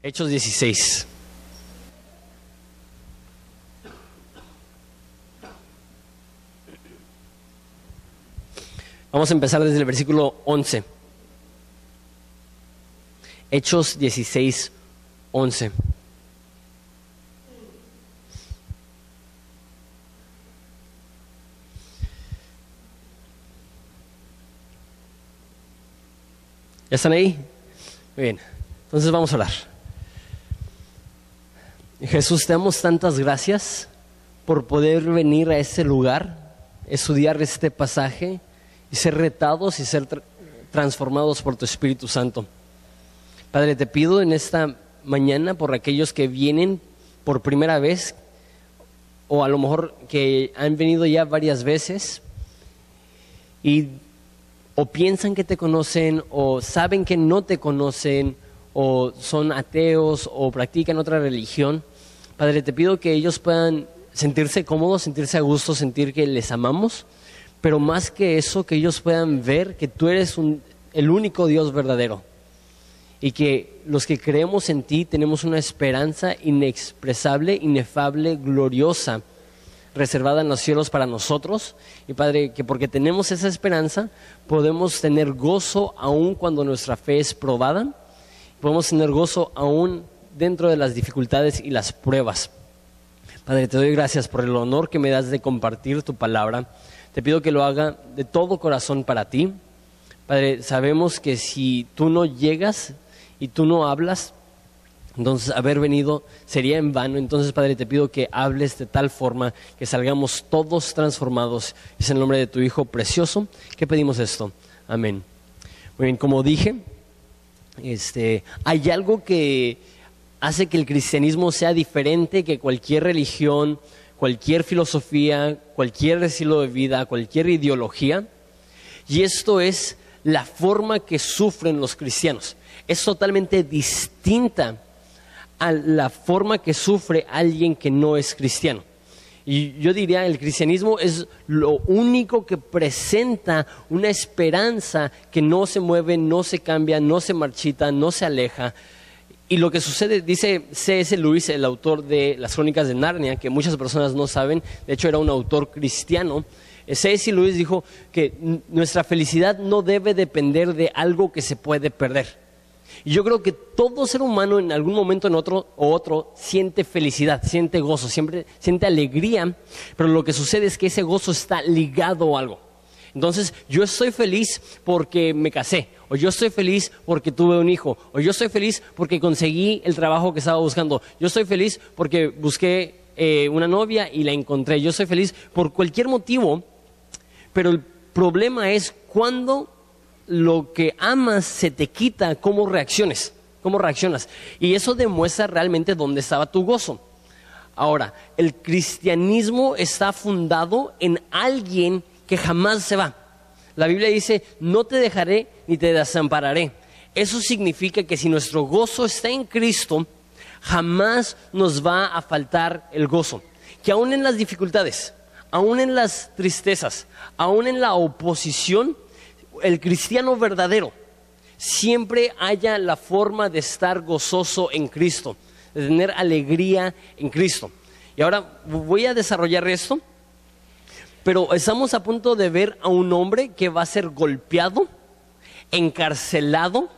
Hechos 16. Vamos a empezar desde el versículo 11. Hechos 16, 11. ¿Ya están ahí? Muy bien. Entonces vamos a orar. Jesús, te damos tantas gracias por poder venir a este lugar, estudiar este pasaje y ser retados y ser tra- transformados por tu Espíritu Santo. Padre, te pido en esta mañana por aquellos que vienen por primera vez o a lo mejor que han venido ya varias veces y o piensan que te conocen o saben que no te conocen o son ateos o practican otra religión. Padre, te pido que ellos puedan sentirse cómodos, sentirse a gusto, sentir que les amamos, pero más que eso, que ellos puedan ver que tú eres el único Dios verdadero y que los que creemos en ti tenemos una esperanza inexpresable, inefable, gloriosa, reservada en los cielos para nosotros. Y Padre, que porque tenemos esa esperanza, podemos tener gozo aún cuando nuestra fe es probada, podemos tener gozo aún dentro de las dificultades y las pruebas. Padre, te doy gracias por el honor que me das de compartir tu palabra. Te pido que lo haga de todo corazón para ti. Padre, sabemos que si tú no llegas y tú no hablas, entonces haber venido sería en vano. Entonces, Padre, te pido que hables de tal forma que salgamos todos transformados. Es el nombre de tu Hijo precioso que pedimos esto. Amén. Muy bien, como dije, este, hay algo que hace que el cristianismo sea diferente que cualquier religión, cualquier filosofía, cualquier estilo de vida, cualquier ideología. Y esto es la forma que sufren los cristianos. Es totalmente distinta a la forma que sufre alguien que no es cristiano. Y yo diría, el cristianismo es lo único que presenta una esperanza que no se mueve, no se cambia, no se marchita, no se aleja. Y lo que sucede, dice C.S. Lewis, el autor de las crónicas de Narnia, que muchas personas no saben, de hecho era un autor cristiano, eh, C.S. Lewis dijo que nuestra felicidad no debe depender de algo que se puede perder. Y yo creo que todo ser humano en algún momento en otro o otro siente felicidad, siente gozo, siempre siente alegría, pero lo que sucede es que ese gozo está ligado a algo. Entonces, yo estoy feliz porque me casé, o yo estoy feliz porque tuve un hijo, o yo estoy feliz porque conseguí el trabajo que estaba buscando, yo estoy feliz porque busqué eh, una novia y la encontré, yo estoy feliz por cualquier motivo, pero el problema es cuando lo que amas se te quita, cómo reacciones, cómo reaccionas. Y eso demuestra realmente dónde estaba tu gozo. Ahora, el cristianismo está fundado en alguien que jamás se va. La Biblia dice, no te dejaré ni te desampararé. Eso significa que si nuestro gozo está en Cristo, jamás nos va a faltar el gozo. Que aún en las dificultades, aún en las tristezas, aún en la oposición, el cristiano verdadero siempre haya la forma de estar gozoso en Cristo, de tener alegría en Cristo. Y ahora voy a desarrollar esto, pero estamos a punto de ver a un hombre que va a ser golpeado, encarcelado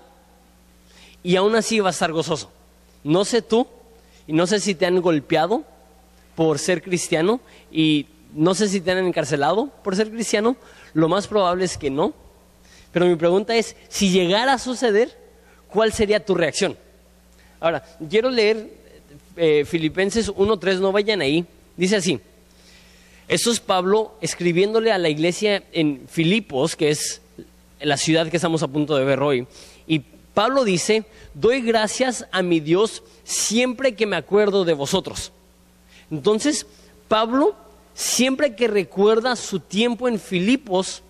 y aún así va a estar gozoso. No sé tú, y no sé si te han golpeado por ser cristiano y no sé si te han encarcelado por ser cristiano, lo más probable es que no. Pero mi pregunta es, si llegara a suceder, ¿cuál sería tu reacción? Ahora, quiero leer eh, Filipenses 1.3, no vayan ahí. Dice así, esto es Pablo escribiéndole a la iglesia en Filipos, que es la ciudad que estamos a punto de ver hoy. Y Pablo dice, doy gracias a mi Dios siempre que me acuerdo de vosotros. Entonces, Pablo, siempre que recuerda su tiempo en Filipos,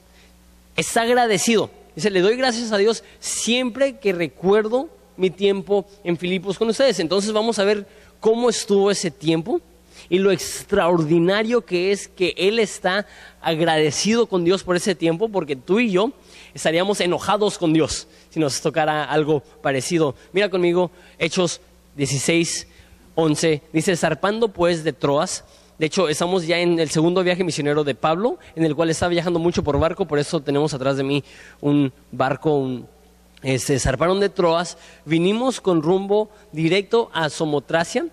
está agradecido. Dice, le doy gracias a Dios siempre que recuerdo mi tiempo en Filipos con ustedes. Entonces vamos a ver cómo estuvo ese tiempo y lo extraordinario que es que él está agradecido con Dios por ese tiempo, porque tú y yo estaríamos enojados con Dios si nos tocara algo parecido. Mira conmigo Hechos 16, 11, dice, zarpando pues de Troas, de hecho, estamos ya en el segundo viaje misionero de Pablo, en el cual está viajando mucho por barco, por eso tenemos atrás de mí un barco, un, este, zarparon de Troas, vinimos con rumbo directo a Somotracia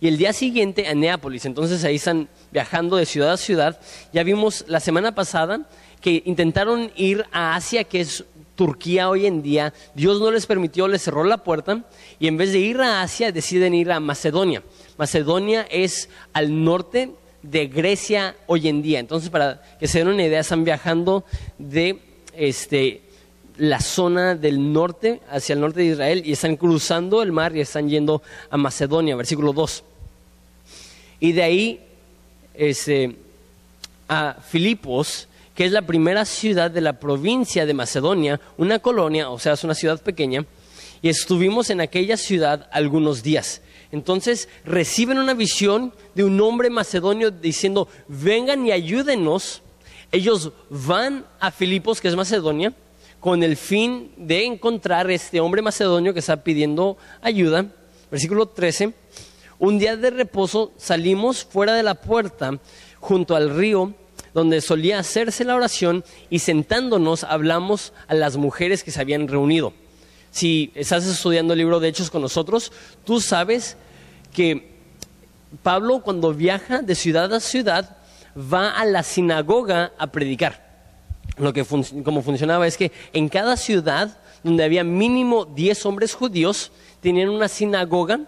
y el día siguiente a Neápolis. Entonces ahí están viajando de ciudad a ciudad. Ya vimos la semana pasada que intentaron ir a Asia, que es Turquía hoy en día. Dios no les permitió, les cerró la puerta y en vez de ir a Asia deciden ir a Macedonia. Macedonia es al norte de Grecia hoy en día. Entonces, para que se den una idea, están viajando de este, la zona del norte hacia el norte de Israel y están cruzando el mar y están yendo a Macedonia, versículo 2. Y de ahí este, a Filipos, que es la primera ciudad de la provincia de Macedonia, una colonia, o sea, es una ciudad pequeña, y estuvimos en aquella ciudad algunos días. Entonces reciben una visión de un hombre macedonio diciendo, vengan y ayúdenos. Ellos van a Filipos, que es Macedonia, con el fin de encontrar este hombre macedonio que está pidiendo ayuda. Versículo 13. Un día de reposo salimos fuera de la puerta junto al río donde solía hacerse la oración y sentándonos hablamos a las mujeres que se habían reunido. Si estás estudiando el libro de Hechos con nosotros, tú sabes que Pablo cuando viaja de ciudad a ciudad va a la sinagoga a predicar lo que como funcionaba es que en cada ciudad donde había mínimo 10 hombres judíos, tenían una sinagoga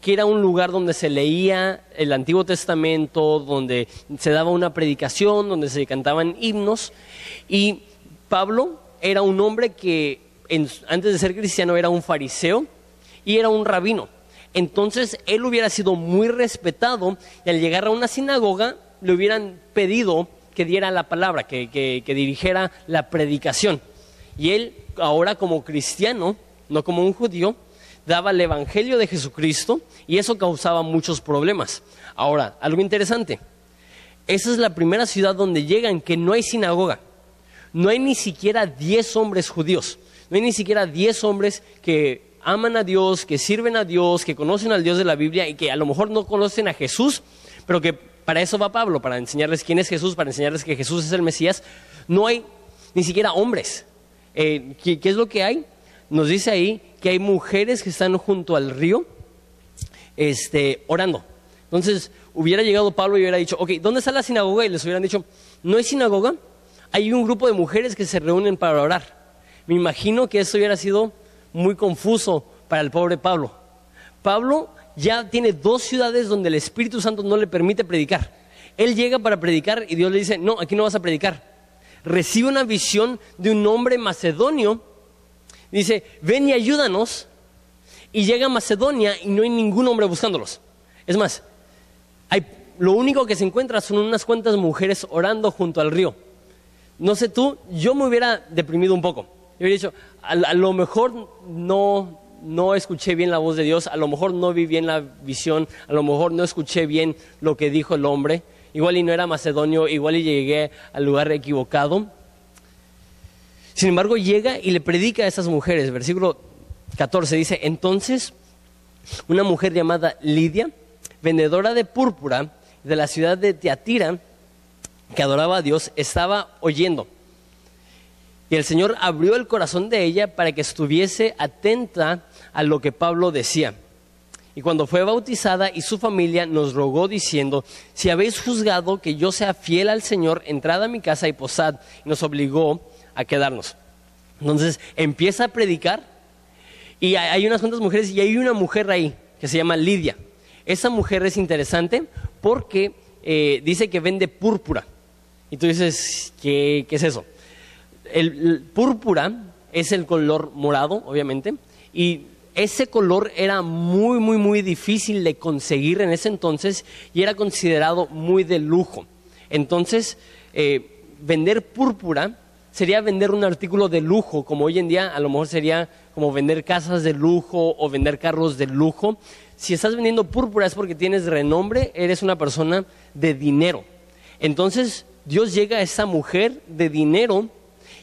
que era un lugar donde se leía el Antiguo Testamento, donde se daba una predicación, donde se cantaban himnos. Y Pablo era un hombre que antes de ser cristiano era un fariseo y era un rabino. Entonces él hubiera sido muy respetado y al llegar a una sinagoga le hubieran pedido que diera la palabra, que, dirigiera la predicación. Y él, ahora como cristiano, no como un judío, daba el Evangelio de Jesucristo y eso causaba muchos problemas. Ahora, algo interesante, esa es la primera ciudad donde llegan que no hay sinagoga, no hay ni siquiera diez hombres judíos, no hay ni siquiera diez hombres que aman a Dios, que sirven a Dios, que conocen al Dios de la Biblia y que a lo mejor no conocen a Jesús, pero que para eso va Pablo, para enseñarles quién es Jesús, para enseñarles que Jesús es el Mesías. No hay ni siquiera hombres. Eh, ¿qué, es lo que hay? Nos dice ahí que hay mujeres que están junto al río este, orando. Entonces, hubiera llegado Pablo y hubiera dicho, ok, ¿dónde está la sinagoga? Y les hubieran dicho, no hay sinagoga, hay un grupo de mujeres que se reúnen para orar. Me imagino que eso hubiera sido muy confuso para el pobre Pablo. Pablo ya tiene dos ciudades donde el Espíritu Santo no le permite predicar. Él llega para predicar y Dios le dice, no, aquí no vas a predicar. Recibe una visión de un hombre macedonio. Dice, ven y ayúdanos. Y llega a Macedonia y no hay ningún hombre buscándolos. Es más, hay, lo único que se encuentra son unas cuantas mujeres orando junto al río. No sé tú, yo me hubiera deprimido un poco. Yo hubiera dicho, a lo mejor no, no escuché bien la voz de Dios, a lo mejor no vi bien la visión, a lo mejor no escuché bien lo que dijo el hombre, igual y no era macedonio, igual y llegué al lugar equivocado. Sin embargo, llega y le predica a esas mujeres. Versículo 14 dice, entonces una mujer llamada Lidia, vendedora de púrpura de la ciudad de Teatira, que adoraba a Dios, estaba oyendo. Y el Señor abrió el corazón de ella para que estuviese atenta a lo que Pablo decía. Y cuando fue bautizada y su familia nos rogó diciendo, si habéis juzgado que yo sea fiel al Señor, entrad a mi casa y posad. Y nos obligó a quedarnos. Entonces empieza a predicar y hay unas cuantas mujeres y hay una mujer ahí que se llama Lidia. Esa mujer es interesante porque eh, dice que vende púrpura. Y tú dices, ¿qué, qué es eso? El púrpura es el color morado, obviamente, y ese color era muy, muy, muy difícil de conseguir en ese entonces y era considerado muy de lujo. Entonces, eh, vender púrpura sería vender un artículo de lujo, como hoy en día a lo mejor sería como vender casas de lujo o vender carros de lujo. Si estás vendiendo púrpura es porque tienes renombre, eres una persona de dinero. Entonces, Dios llega a esa mujer de dinero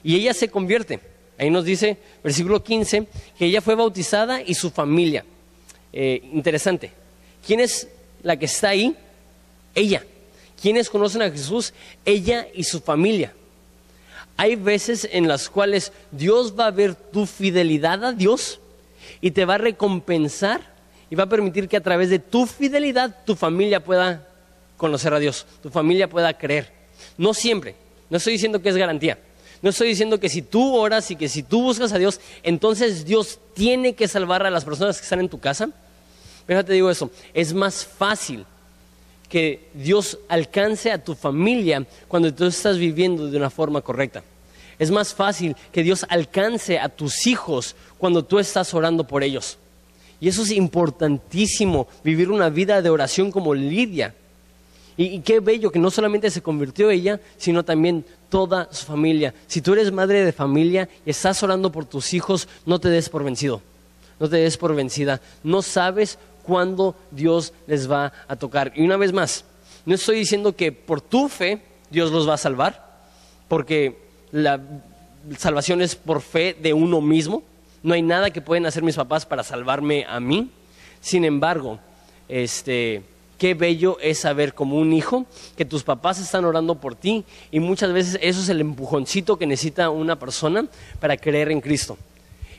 y ella se convierte. Ahí nos dice, versículo 15, que ella fue bautizada y su familia. eh, interesante. ¿Quién es la que está ahí? Ella. ¿Quiénes conocen a Jesús? Ella y su familia. Hay veces en las cuales Dios va a ver tu fidelidad a Dios y te va a recompensar y va a permitir que a través de tu fidelidad tu familia pueda conocer a Dios, tu familia pueda creer. No siempre, no estoy diciendo que es garantía. No estoy diciendo que si tú oras y que si tú buscas a Dios, entonces Dios tiene que salvar a las personas que están en tu casa. Pero te digo eso, es más fácil que Dios alcance a tu familia cuando tú estás viviendo de una forma correcta. Es más fácil que Dios alcance a tus hijos cuando tú estás orando por ellos. Y eso es importantísimo, vivir una vida de oración como Lidia. Y, qué bello que no solamente se convirtió ella, sino también toda su familia. Si tú eres madre de familia y estás orando por tus hijos, no te des por vencido. No te des por vencida. No sabes cuándo Dios les va a tocar. Y una vez más, no estoy diciendo que por tu fe Dios los va a salvar, porque la salvación es por fe de uno mismo. No hay nada que pueden hacer mis papás para salvarme a mí. Sin embargo, este, qué bello es saber como un hijo que tus papás están orando por ti y muchas veces eso es el empujoncito que necesita una persona para creer en Cristo.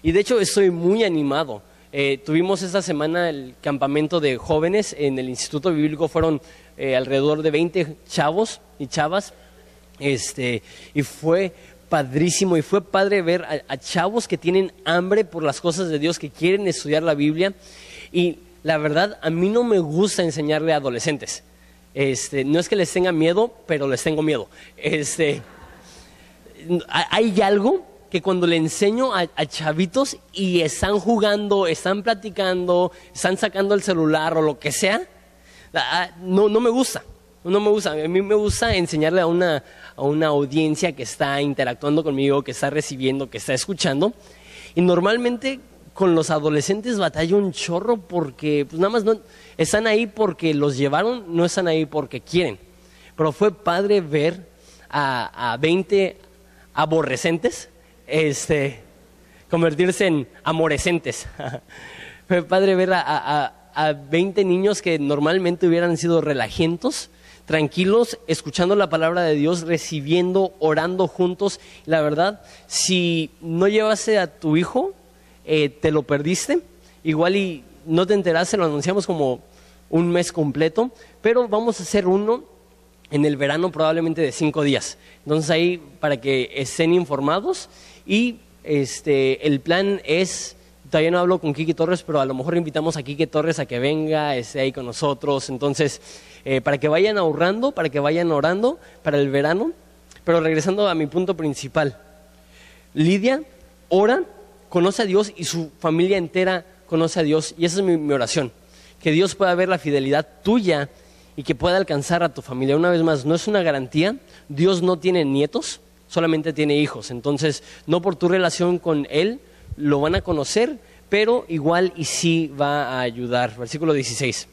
Y de hecho estoy muy animado. Eh, tuvimos esta semana el campamento de jóvenes en el Instituto Bíblico, fueron eh, alrededor de 20 chavos y chavas, este, y fue padrísimo y fue padre ver a, chavos que tienen hambre por las cosas de Dios, que quieren estudiar la Biblia. Y la verdad, a mí no me gusta enseñarle a adolescentes. Este, no es que les tenga miedo, pero les tengo miedo. Este, hay algo que cuando le enseño a, chavitos y están jugando, están platicando, están sacando el celular o lo que sea, no, no me gusta. No me gusta. A mí me gusta enseñarle a una, a una audiencia que está interactuando conmigo, que está recibiendo, que está escuchando. Y normalmente con los adolescentes batalla un chorro porque pues nada más no están ahí porque los llevaron, no están ahí porque quieren. Pero fue padre ver a, a 20 aborrecentes este, convertirse en amorecentes. fue padre ver a, a, a 20 niños que normalmente hubieran sido relajentos tranquilos, escuchando la palabra de Dios, recibiendo, orando juntos. La verdad, si no llevaste a tu hijo, eh, te lo perdiste. Igual y no te enteraste, lo anunciamos como un mes completo, pero vamos a hacer uno en el verano probablemente de cinco días. Entonces ahí para que estén informados y este, el plan es, todavía no hablo con Kiki Torres, pero a lo mejor invitamos a Kiki Torres a que venga, esté ahí con nosotros. Entonces eh, para que vayan ahorrando, para que vayan orando para el verano. Pero regresando a mi punto principal, Lidia ora, conoce a Dios y su familia entera conoce a Dios. Y esa es mi, oración, que Dios pueda ver la fidelidad tuya y que pueda alcanzar a tu familia. Una vez más, no es una garantía, Dios no tiene nietos, solamente tiene hijos. Entonces, no por tu relación con Él lo van a conocer, pero igual y sí va a ayudar. Versículo 16.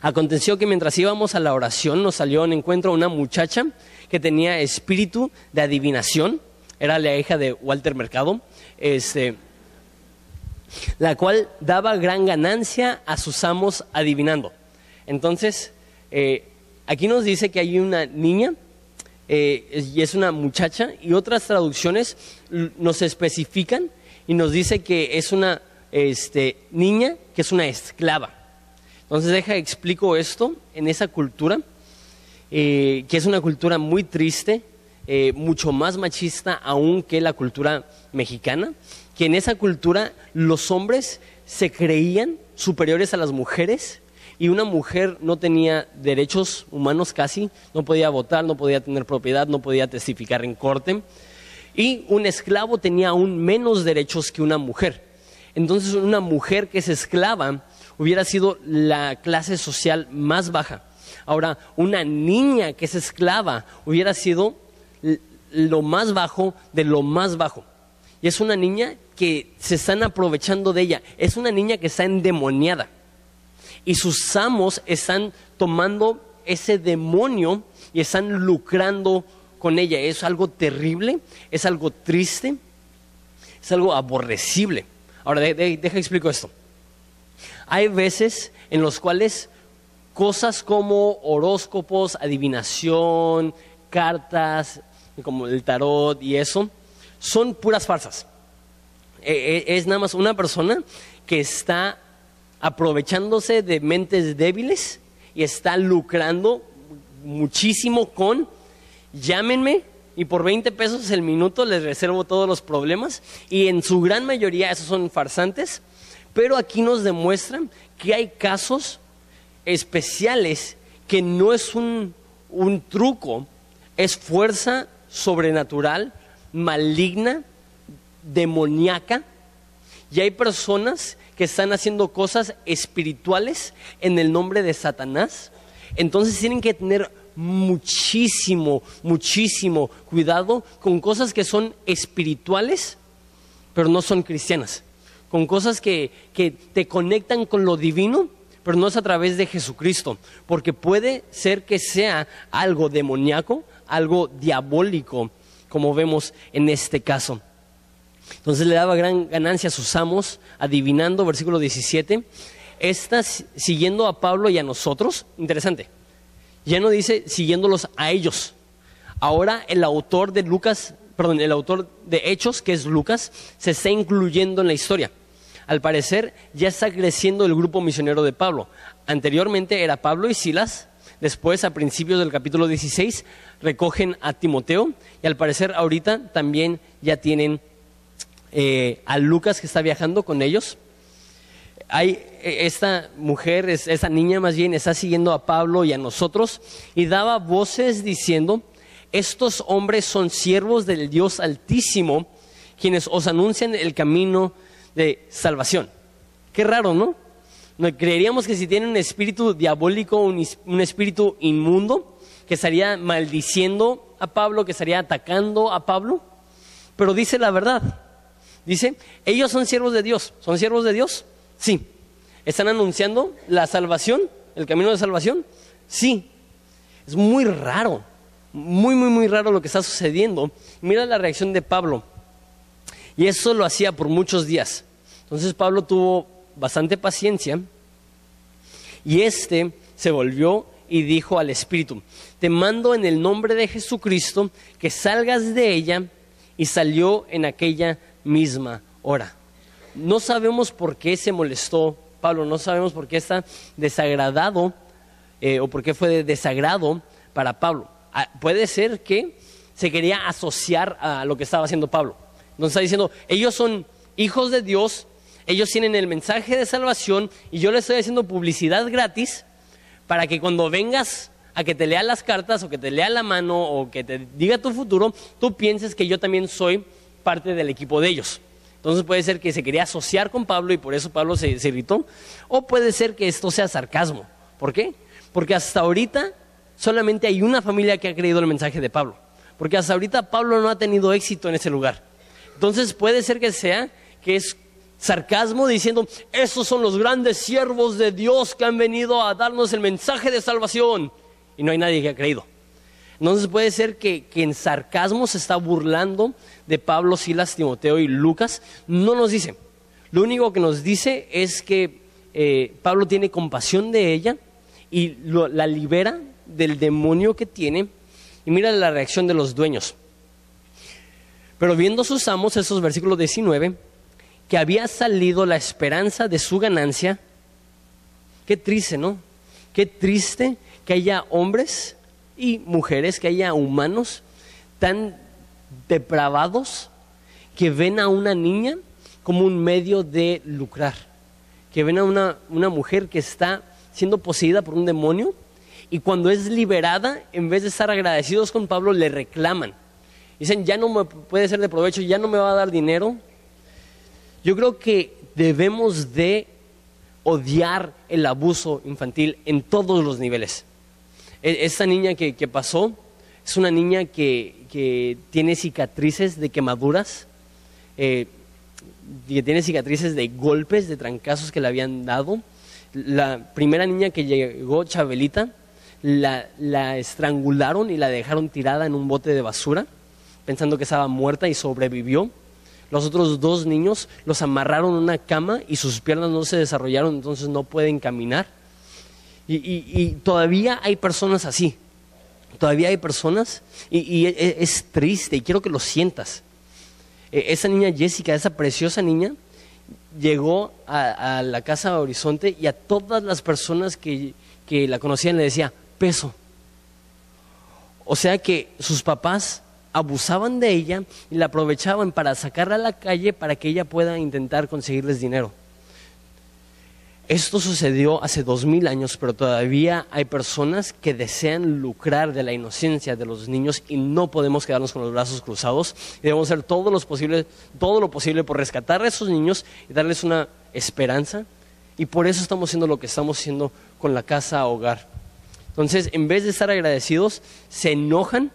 Aconteció que mientras íbamos a la oración nos salió en encuentro una muchacha que tenía espíritu de adivinación, era la hija de Walter Mercado, este, la cual daba gran ganancia a sus amos adivinando. Entonces, eh, aquí nos dice que hay una niña eh, y es una muchacha y otras traducciones nos especifican y nos dice que es una este, niña que es una esclava. Entonces deja, explico esto en esa cultura, eh, que es una cultura muy triste, eh, mucho más machista aún que la cultura mexicana, que en esa cultura los hombres se creían superiores a las mujeres y una mujer no tenía derechos humanos casi, no podía votar, no podía tener propiedad, no podía testificar en corte y un esclavo tenía aún menos derechos que una mujer. Entonces una mujer que es esclava hubiera sido la clase social más baja. Ahora, una niña que es esclava hubiera sido lo más bajo de lo más bajo. Y es una niña que se están aprovechando de ella. Es una niña que está endemoniada. Y sus amos están tomando ese demonio y están lucrando con ella. Es algo terrible, es algo triste, es algo aborrecible. Ahora, deja explico esto. Hay veces en los cuales cosas como horóscopos, adivinación, cartas, como el tarot y eso, son puras farsas. E, e, es nada más una persona que está aprovechándose de mentes débiles y está lucrando muchísimo con llámenme y por 20 pesos el minuto les reservo todos los problemas y en su gran mayoría esos son farsantes, pero aquí nos demuestran que hay casos especiales que no es un, un truco, es fuerza sobrenatural, maligna, demoníaca, y hay personas que están haciendo cosas espirituales en el nombre de Satanás. Entonces tienen que tener muchísimo, muchísimo cuidado con cosas que son espirituales, pero no son cristianas. Con cosas que, que te conectan con lo divino, pero no es a través de Jesucristo. Porque puede ser que sea algo demoníaco, algo diabólico, como vemos en este caso. Entonces le daba gran ganancia a sus amos, adivinando, versículo 17, estas siguiendo a Pablo y a nosotros, interesante, ya no dice siguiéndolos a ellos. Ahora el autor de Lucas, perdón, el autor de Hechos, que es Lucas, se está incluyendo en la historia. Al parecer ya está creciendo el grupo misionero de Pablo. Anteriormente era Pablo y Silas, después a principios del capítulo 16 recogen a Timoteo y al parecer ahorita también ya tienen eh, a Lucas que está viajando con ellos. Hay e, esta mujer, esta niña más bien, está siguiendo a Pablo y a nosotros y daba voces diciendo, estos hombres son siervos del Dios Altísimo, quienes os anuncian el camino de salvación. Qué raro, ¿no? Creeríamos que si tienen un espíritu diabólico, un espíritu inmundo, que estaría maldiciendo a Pablo, que estaría atacando a Pablo, pero dice la verdad. Dice, ellos son siervos de Dios. ¿Son siervos de Dios? Sí. ¿Están anunciando la salvación? ¿El camino de salvación? Sí. Es muy raro. Muy, muy, muy raro lo que está sucediendo. Mira la reacción de Pablo. Y eso lo hacía por muchos días. Entonces Pablo tuvo bastante paciencia. Y este se volvió y dijo al Espíritu, te mando en el nombre de Jesucristo que salgas de ella. Y salió en aquella misma hora. No sabemos por qué se molestó Pablo, no sabemos por qué está desagradado eh, o por qué fue de desagrado para Pablo. Ah, puede ser que se quería asociar a lo que estaba haciendo Pablo. Entonces está diciendo, ellos son hijos de Dios, ellos tienen el mensaje de salvación y yo les estoy haciendo publicidad gratis para que cuando vengas a que te lea las cartas o que te lea la mano o que te diga tu futuro, tú pienses que yo también soy parte del equipo de ellos. Entonces puede ser que se quería asociar con Pablo y por eso Pablo se, se irritó. O puede ser que esto sea sarcasmo. ¿Por qué? Porque hasta ahorita solamente hay una familia que ha creído el mensaje de Pablo. Porque hasta ahorita Pablo no ha tenido éxito en ese lugar. Entonces puede ser que sea que es sarcasmo diciendo, esos son los grandes siervos de Dios que han venido a darnos el mensaje de salvación. Y no hay nadie que ha creído. Entonces puede ser que, en sarcasmo se está burlando de Pablo, Silas, Timoteo y Lucas. No nos dice. Lo único que nos dice es que eh, Pablo tiene compasión de ella y la libera del demonio que tiene. Y mira la reacción de los dueños. Pero viendo sus amos, esos versículos 19, que había salido la esperanza de su ganancia, qué triste, ¿no? Qué triste que haya hombres y mujeres, que haya humanos tan depravados que ven a una niña como un medio de lucrar, que ven a una, una mujer que está siendo poseída por un demonio y cuando es liberada, en vez de estar agradecidos con Pablo, le reclaman. Dicen, ya no me puede ser de provecho, ya no me va a dar dinero. Yo creo que debemos de odiar el abuso infantil en todos los niveles. E, esta niña que, pasó es una niña que, tiene cicatrices de quemaduras, eh, que tiene cicatrices de golpes, de trancazos que le habían dado. La primera niña que llegó, Chabelita, la, la estrangularon y la dejaron tirada en un bote de basura, pensando que estaba muerta y sobrevivió. Los otros dos niños los amarraron en una cama y sus piernas no se desarrollaron, entonces no pueden caminar. Y, todavía hay personas así. Todavía hay personas y, e, es, triste y quiero que lo sientas. E, esa niña Jessica, esa preciosa niña, llegó a, la casa de Horizonte y a todas las personas que, que la conocían le decía, peso. O sea que sus papás abusaban de ella y la aprovechaban para sacarla a la calle para que ella pueda intentar conseguirles dinero. Esto sucedió hace dos mil años, pero todavía hay personas que desean lucrar de la inocencia de los niños y no podemos quedarnos con los brazos cruzados. debemos hacer todo lo posible, todo lo posible por rescatar a esos niños y darles una esperanza. Y por eso estamos haciendo lo que estamos haciendo con la casa hogar. Entonces, en vez de estar agradecidos, se enojan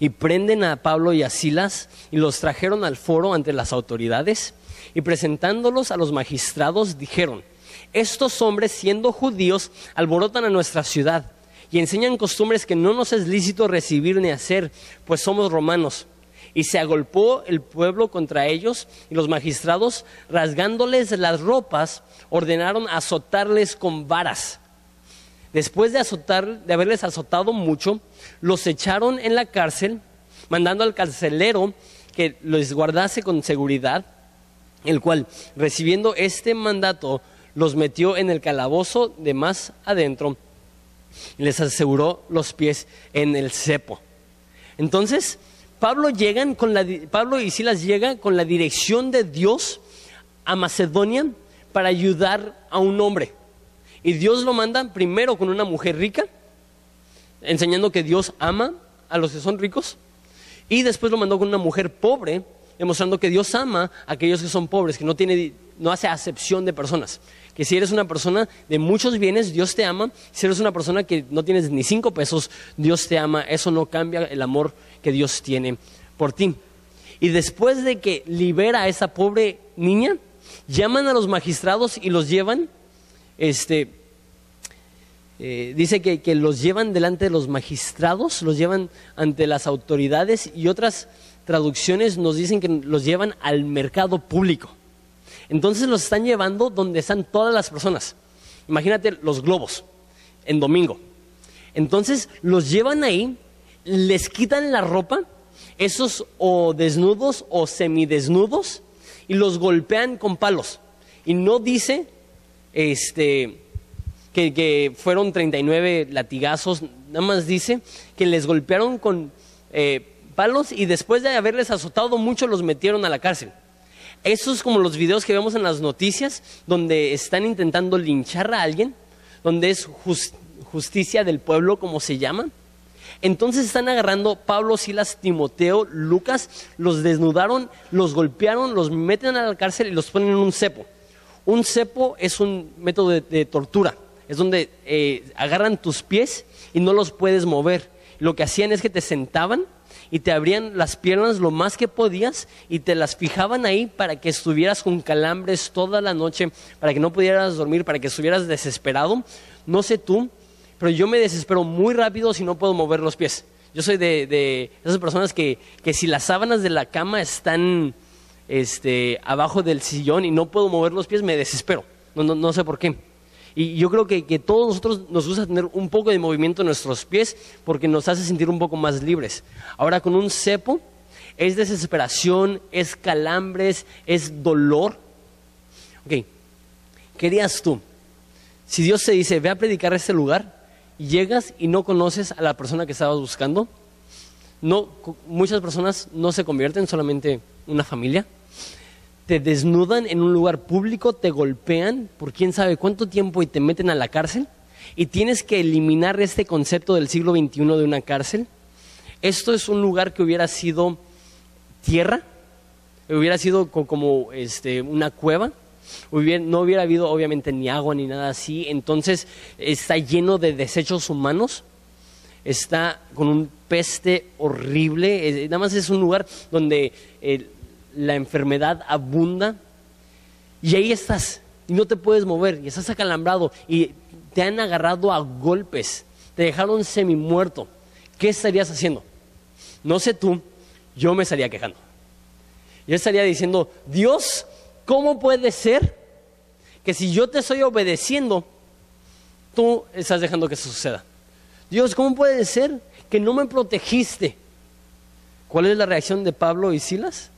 y prenden a Pablo y a Silas y los trajeron al foro ante las autoridades y presentándolos a los magistrados dijeron, estos hombres, siendo judíos, alborotan a nuestra ciudad y enseñan costumbres que no nos es lícito recibir ni hacer, pues somos romanos. Y se agolpó el pueblo contra ellos y los magistrados, rasgándoles las ropas, ordenaron azotarles con varas. Después de, azotar, de haberles azotado mucho, los echaron en la cárcel, mandando al carcelero que los guardase con seguridad, el cual, recibiendo este mandato, los metió en el calabozo de más adentro y les aseguró los pies en el cepo. Entonces, Pablo, llegan con la, Pablo y Silas llegan con la dirección de Dios a Macedonia para ayudar a un hombre. Y Dios lo manda primero con una mujer rica, enseñando que Dios ama a los que son ricos, y después lo mandó con una mujer pobre, demostrando que Dios ama a aquellos que son pobres, que no, tiene, no hace acepción de personas que si eres una persona de muchos bienes, Dios te ama. Si eres una persona que no tienes ni cinco pesos, Dios te ama. Eso no cambia el amor que Dios tiene por ti. Y después de que libera a esa pobre niña, llaman a los magistrados y los llevan, este, eh, dice que, que, los llevan delante de los magistrados, los llevan ante las autoridades y otras traducciones nos dicen que los llevan al mercado público. Entonces los están llevando donde están todas las personas. Imagínate los globos en domingo. Entonces los llevan ahí, les quitan la ropa, esos o desnudos o semidesnudos, y los golpean con palos. Y no dice este, que, que fueron 39 latigazos, nada más dice que les golpearon con eh, palos y después de haberles azotado mucho los metieron a la cárcel. Eso es como los videos que vemos en las noticias, donde están intentando linchar a alguien, donde es justicia del pueblo, como se llama. Entonces están agarrando Pablo, Silas, Timoteo, Lucas, los desnudaron, los golpearon, los meten a la cárcel y los ponen en un cepo. Un cepo es un método de, tortura, es donde eh, agarran tus pies y no los puedes mover. Lo que hacían es que te sentaban y te abrían las piernas lo más que podías y te las fijaban ahí para que estuvieras con calambres toda la noche, para que no pudieras dormir, para que estuvieras desesperado. No sé tú, pero yo me desespero muy rápido si no puedo mover los pies. Yo soy de, esas personas que, que, si las sábanas de la cama están este, abajo del sillón y no puedo mover los pies, me desespero. No, no, no sé por qué. Y yo creo que, que todos nosotros nos gusta tener un poco de movimiento en nuestros pies porque nos hace sentir un poco más libres. Ahora con un cepo es desesperación, es calambres, es dolor. Ok, ¿qué tú? Si Dios te dice, ve a predicar a este lugar, llegas y no conoces a la persona que estabas buscando, no, muchas personas no se convierten solamente una familia te desnudan en un lugar público, te golpean por quién sabe cuánto tiempo y te meten a la cárcel y tienes que eliminar este concepto del siglo XXI de una cárcel. Esto es un lugar que hubiera sido tierra, hubiera sido como este, una cueva, no hubiera habido obviamente ni agua ni nada así, entonces está lleno de desechos humanos, está con un peste horrible, nada más es un lugar donde la enfermedad abunda y ahí estás y no te puedes mover y estás acalambrado y te han agarrado a golpes, te dejaron semi muerto. ¿Qué estarías haciendo? No sé tú, yo me estaría quejando. Y él estaría diciendo, Dios, ¿cómo puede ser que si yo te estoy obedeciendo, tú estás dejando que eso suceda? Dios, ¿cómo puede ser que no me protegiste? ¿Cuál es la reacción de Pablo y Silas?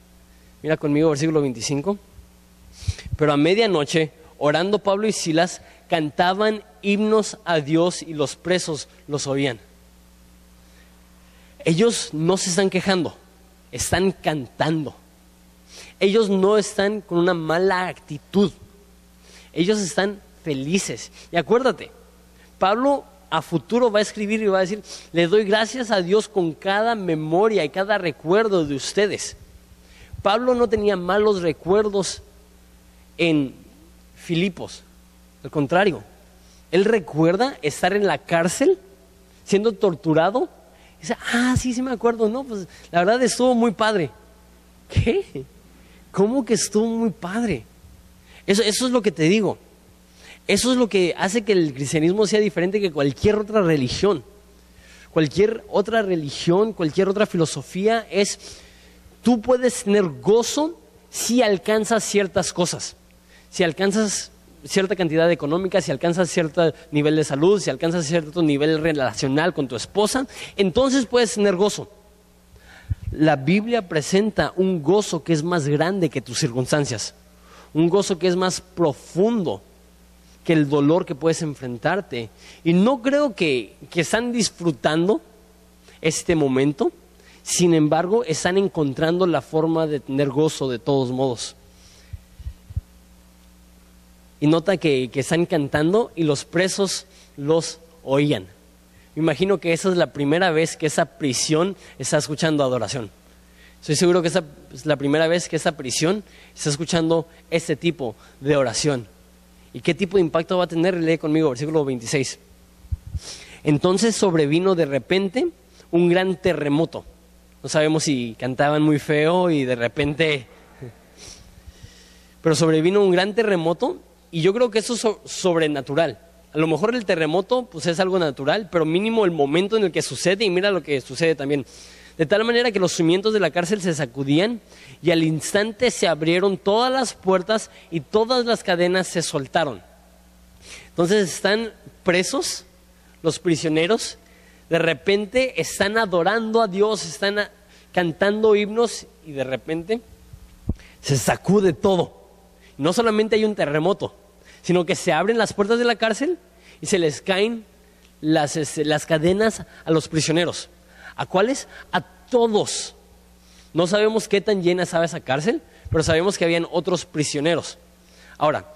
Mira conmigo versículo 25. Pero a medianoche, orando Pablo y Silas, cantaban himnos a Dios y los presos los oían. Ellos no se están quejando, están cantando. Ellos no están con una mala actitud. Ellos están felices. Y acuérdate, Pablo a futuro va a escribir y va a decir, le doy gracias a Dios con cada memoria y cada recuerdo de ustedes. Pablo no tenía malos recuerdos en Filipos, al contrario, él recuerda estar en la cárcel siendo torturado. Y dice, ah, sí, sí me acuerdo, no, pues la verdad estuvo muy padre. ¿Qué? ¿Cómo que estuvo muy padre? Eso, eso es lo que te digo. Eso es lo que hace que el cristianismo sea diferente que cualquier otra religión. Cualquier otra religión, cualquier otra filosofía es, tú puedes tener gozo si alcanzas ciertas cosas. Si alcanzas cierta cantidad económica, si alcanzas cierto nivel de salud, si alcanzas cierto nivel relacional con tu esposa, entonces puedes tener gozo. La Biblia presenta un gozo que es más grande que tus circunstancias, un gozo que es más profundo que el dolor que puedes enfrentarte. Y no creo que, que están disfrutando este momento, sin embargo, están encontrando la forma de tener gozo de todos modos y nota que, están cantando y los presos los oían. Me imagino que esa es la primera vez que esa prisión está escuchando adoración. Estoy seguro que esa es la primera vez que esa prisión está escuchando este tipo de oración. ¿Y qué tipo de impacto va a tener? Lee conmigo, versículo 26. Entonces sobrevino de repente un gran terremoto. No sabemos si cantaban muy feo y de repente... Pero sobrevino un gran terremoto y yo creo que eso es sobrenatural. A lo mejor el terremoto pues es algo natural, pero mínimo el momento en el que sucede y mira lo que sucede también. De tal manera que los cimientos de la cárcel se sacudían y al instante se abrieron todas las puertas y todas las cadenas se soltaron. Entonces están presos los prisioneros, de repente están adorando a Dios, están cantando himnos y de repente se sacude todo. No solamente hay un terremoto, sino que se abren las puertas de la cárcel y se les caen las, este, las cadenas a los prisioneros. ¿A cuáles? A todos. No sabemos qué tan llena estaba esa cárcel, pero sabemos que habían otros prisioneros. Ahora,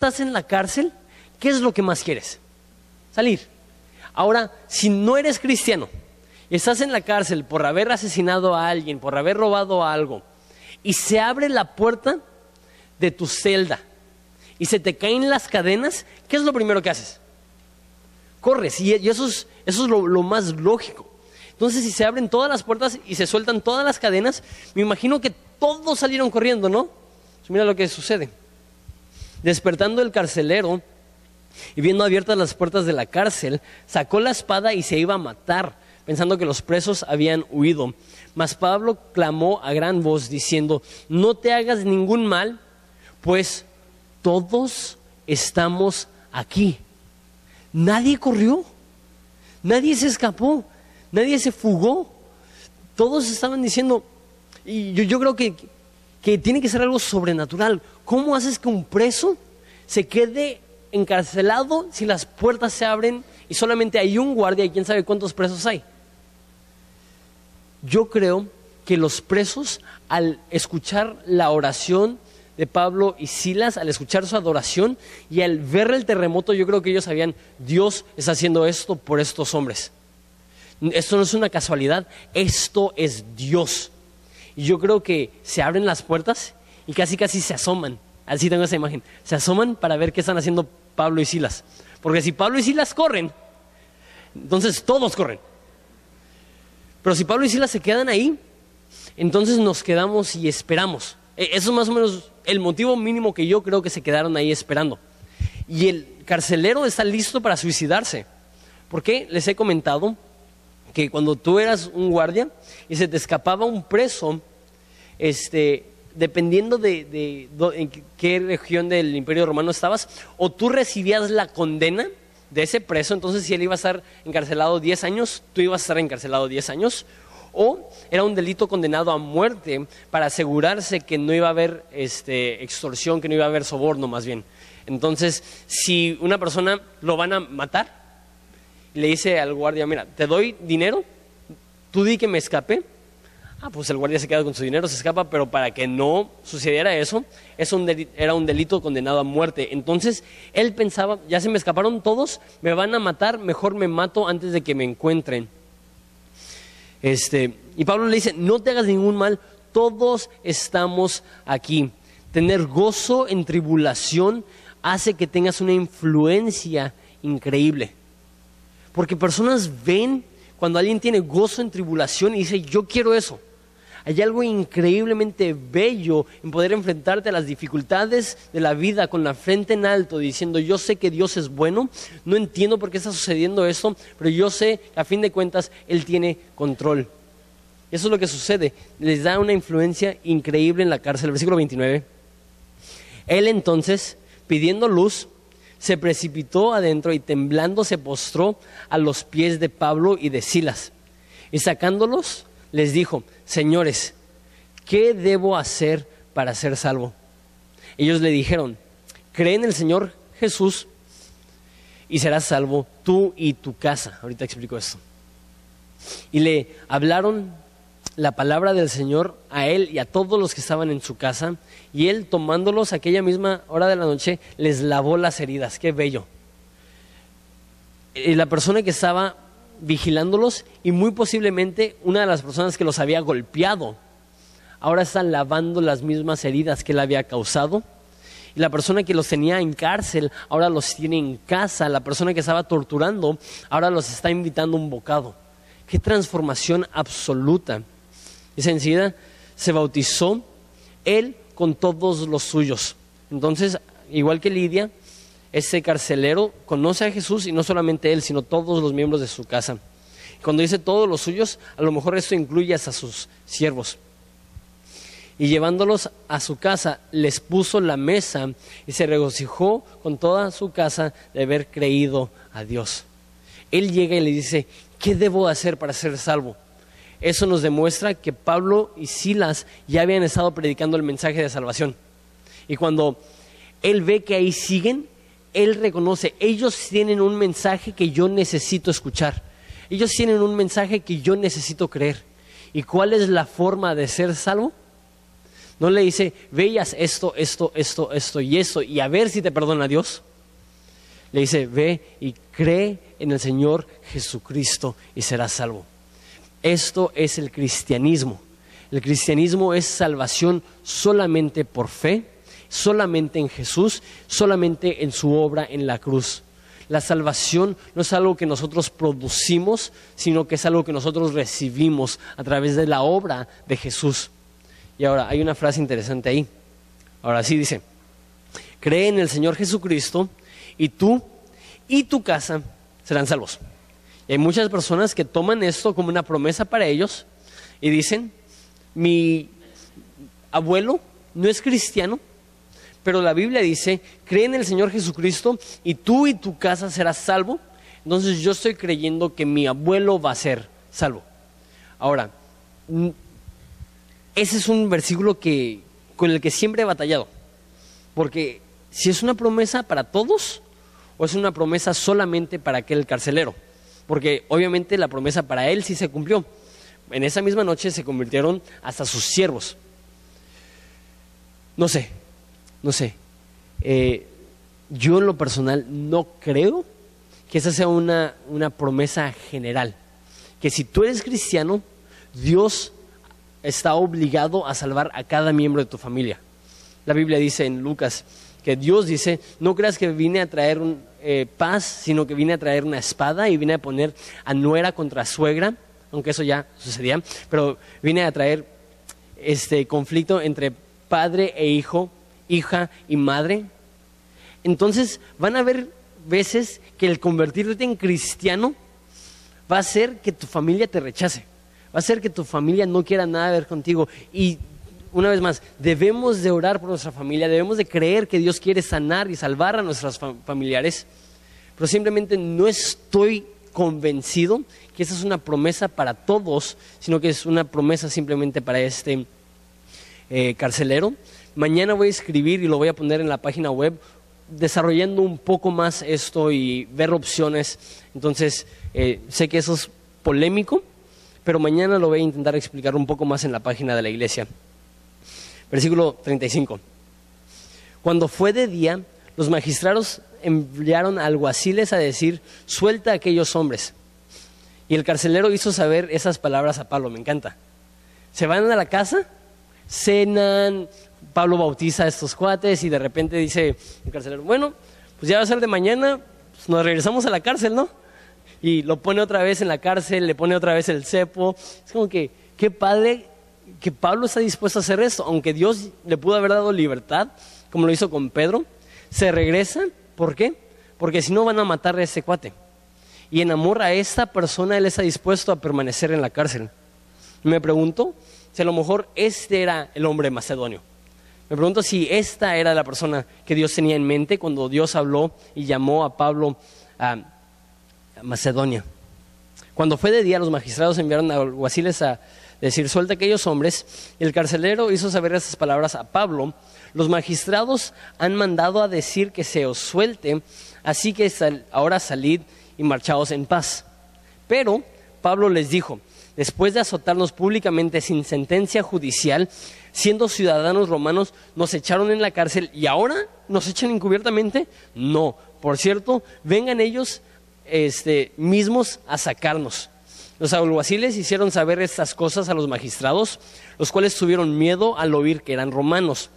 estás en la cárcel, ¿qué es lo que más quieres? Salir. Ahora, si no eres cristiano, estás en la cárcel por haber asesinado a alguien, por haber robado algo, y se abre la puerta de tu celda, y se te caen las cadenas, ¿qué es lo primero que haces? Corres, y, eso es, eso es lo, más lógico. Entonces, si se abren todas las puertas y se sueltan todas las cadenas, me imagino que todos salieron corriendo, ¿no? Pues mira lo que sucede. Despertando el carcelero y viendo abiertas las puertas de la cárcel, sacó la espada y se iba a matar, pensando que los presos habían huido. Mas Pablo clamó a gran voz diciendo, no te hagas ningún mal, pues todos estamos aquí. Nadie corrió, nadie se escapó, nadie se fugó. Todos estaban diciendo, y yo, creo que, que tiene que ser algo sobrenatural. ¿Cómo haces que un preso se quede encarcelado si las puertas se abren y solamente hay un guardia y quién sabe cuántos presos hay? Yo creo que los presos, al escuchar la oración de Pablo y Silas al escuchar su adoración y al ver el terremoto, yo creo que ellos sabían, Dios está haciendo esto por estos hombres. Esto no es una casualidad, esto es Dios. Y yo creo que se abren las puertas y casi casi se asoman. Así tengo esa imagen. Se asoman para ver qué están haciendo Pablo y Silas. Porque si Pablo y Silas corren, entonces todos corren. Pero si Pablo y Silas se quedan ahí, entonces nos quedamos y esperamos. E, eso es más o menos el motivo mínimo que yo creo que se quedaron ahí esperando. Y el carcelero está listo para suicidarse. ¿Por qué? Les he comentado que cuando tú eras un guardia y se te escapaba un preso, este, dependiendo de, de do- en qué región del Imperio Romano estabas, o tú recibías la condena de ese preso, entonces si él iba a estar encarcelado 10 años, tú ibas a estar encarcelado 10 años, o era un delito condenado a muerte para asegurarse que no iba a haber este, extorsión, que no iba a haber soborno más bien. Entonces, si una persona lo van a matar, le dice al guardia, mira, te doy dinero, tú di que me escapé. Ah, pues el guardia se queda con su dinero, se escapa, pero para que no sucediera eso, es un deli- era un delito condenado a muerte. Entonces, él pensaba, ya se me escaparon todos, me van a matar, mejor me mato antes de que me encuentren. Este, y Pablo le dice, no te hagas ningún mal, todos estamos aquí. Tener gozo en tribulación hace que tengas una influencia increíble. Porque personas ven cuando alguien tiene gozo en tribulación y dice, yo quiero eso. Hay algo increíblemente bello en poder enfrentarte a las dificultades de la vida con la frente en alto, diciendo, yo sé que Dios es bueno, no entiendo por qué está sucediendo esto, pero yo sé que a fin de cuentas Él tiene control. Eso es lo que sucede. Les da una influencia increíble en la cárcel. Versículo 29. Él entonces, pidiendo luz, se precipitó adentro y temblando se postró a los pies de Pablo y de Silas. Y sacándolos, les dijo, señores, ¿qué debo hacer para ser salvo? Ellos le dijeron, cree en el Señor Jesús y serás salvo tú y tu casa. Ahorita explico esto. Y le hablaron la palabra del Señor a él y a todos los que estaban en su casa, y él tomándolos aquella misma hora de la noche, les lavó las heridas. Qué bello. Y la persona que estaba vigilándolos, y muy posiblemente una de las personas que los había golpeado, ahora están lavando las mismas heridas que él había causado. Y la persona que los tenía en cárcel, ahora los tiene en casa. La persona que estaba torturando, ahora los está invitando un bocado. Qué transformación absoluta. Y enseguida se bautizó él con todos los suyos. Entonces, igual que Lidia, ese carcelero conoce a Jesús y no solamente él, sino todos los miembros de su casa. Cuando dice todos los suyos, a lo mejor esto incluye hasta sus siervos. Y llevándolos a su casa, les puso la mesa y se regocijó con toda su casa de haber creído a Dios. Él llega y le dice, ¿qué debo hacer para ser salvo? Eso nos demuestra que Pablo y Silas ya habían estado predicando el mensaje de salvación. Y cuando él ve que ahí siguen, él reconoce, ellos tienen un mensaje que yo necesito escuchar. Ellos tienen un mensaje que yo necesito creer. ¿Y cuál es la forma de ser salvo? No le dice, veas esto, esto, esto, esto y esto, y a ver si te perdona Dios. Le dice, ve y cree en el Señor Jesucristo y serás salvo. Esto es el cristianismo. El cristianismo es salvación solamente por fe, solamente en Jesús, solamente en su obra en la cruz. La salvación no es algo que nosotros producimos, sino que es algo que nosotros recibimos a través de la obra de Jesús. Y ahora hay una frase interesante ahí. Ahora sí dice, cree en el Señor Jesucristo y tú y tu casa serán salvos. Y hay muchas personas que toman esto como una promesa para ellos y dicen, mi abuelo no es cristiano, pero la Biblia dice, cree en el Señor Jesucristo y tú y tu casa serás salvo. Entonces yo estoy creyendo que mi abuelo va a ser salvo. Ahora, mm, ese es un versículo que, con el que siempre he batallado. Porque si es una promesa para todos o es una promesa solamente para aquel carcelero. Porque obviamente la promesa para él sí se cumplió. En esa misma noche se convirtieron hasta sus siervos. No sé, no sé. Eh, yo en lo personal no creo que esa sea una, una promesa general. Que si tú eres cristiano, Dios está obligado a salvar a cada miembro de tu familia. La Biblia dice en Lucas que Dios dice, no creas que vine a traer un, eh, paz, sino que vine a traer una espada y vine a poner a nuera contra suegra, aunque eso ya sucedía, pero vine a traer este conflicto entre padre e hijo, hija y madre. Entonces van a haber veces que el convertirte en cristiano va a hacer que tu familia te rechace, va a hacer que tu familia no quiera nada ver contigo. Y una vez más, debemos de orar por nuestra familia, debemos de creer que Dios quiere sanar y salvar a nuestros familiares, pero simplemente no estoy convencido que esa es una promesa para todos, sino que es una promesa simplemente para este eh, carcelero. Mañana voy a escribir y lo voy a poner en la página web desarrollando un poco más esto y ver opciones. Entonces, eh, sé que eso es polémico, pero mañana lo voy a intentar explicar un poco más en la página de la iglesia. Versículo 35. Cuando fue de día, los magistrados enviaron alguaciles a decir, suelta a aquellos hombres. Y el carcelero hizo saber esas palabras a Pablo, me encanta. Se van a la casa, cenan, Pablo bautiza a estos cuates y de repente dice el carcelero, bueno, pues ya va a ser de mañana, pues nos regresamos a la cárcel, ¿no? Y lo pone otra vez en la cárcel, le pone otra vez el cepo. Es como que, qué padre que Pablo está dispuesto a hacer esto, aunque Dios le pudo haber dado libertad, como lo hizo con Pedro, se regresa, ¿por qué? Porque si no van a matar a ese cuate. Y en amor a esta persona, él está dispuesto a permanecer en la cárcel. Me pregunto si a lo mejor este era el hombre macedonio. Me pregunto si esta era la persona que Dios tenía en mente cuando Dios habló y llamó a Pablo a Macedonia. Cuando fue de día, los magistrados enviaron a alguaciles a decir, suelta a aquellos hombres. El carcelero hizo saber esas palabras a Pablo. Los magistrados han mandado a decir que se os suelte, así que ahora salid y marchaos en paz. Pero Pablo les dijo, después de azotarnos públicamente sin sentencia judicial, siendo ciudadanos romanos, nos echaron en la cárcel y ahora nos echan encubiertamente? No, por cierto, vengan ellos este, mismos a sacarnos. Los alguaciles hicieron saber estas cosas a los magistrados, los cuales tuvieron miedo al oír que eran romanos.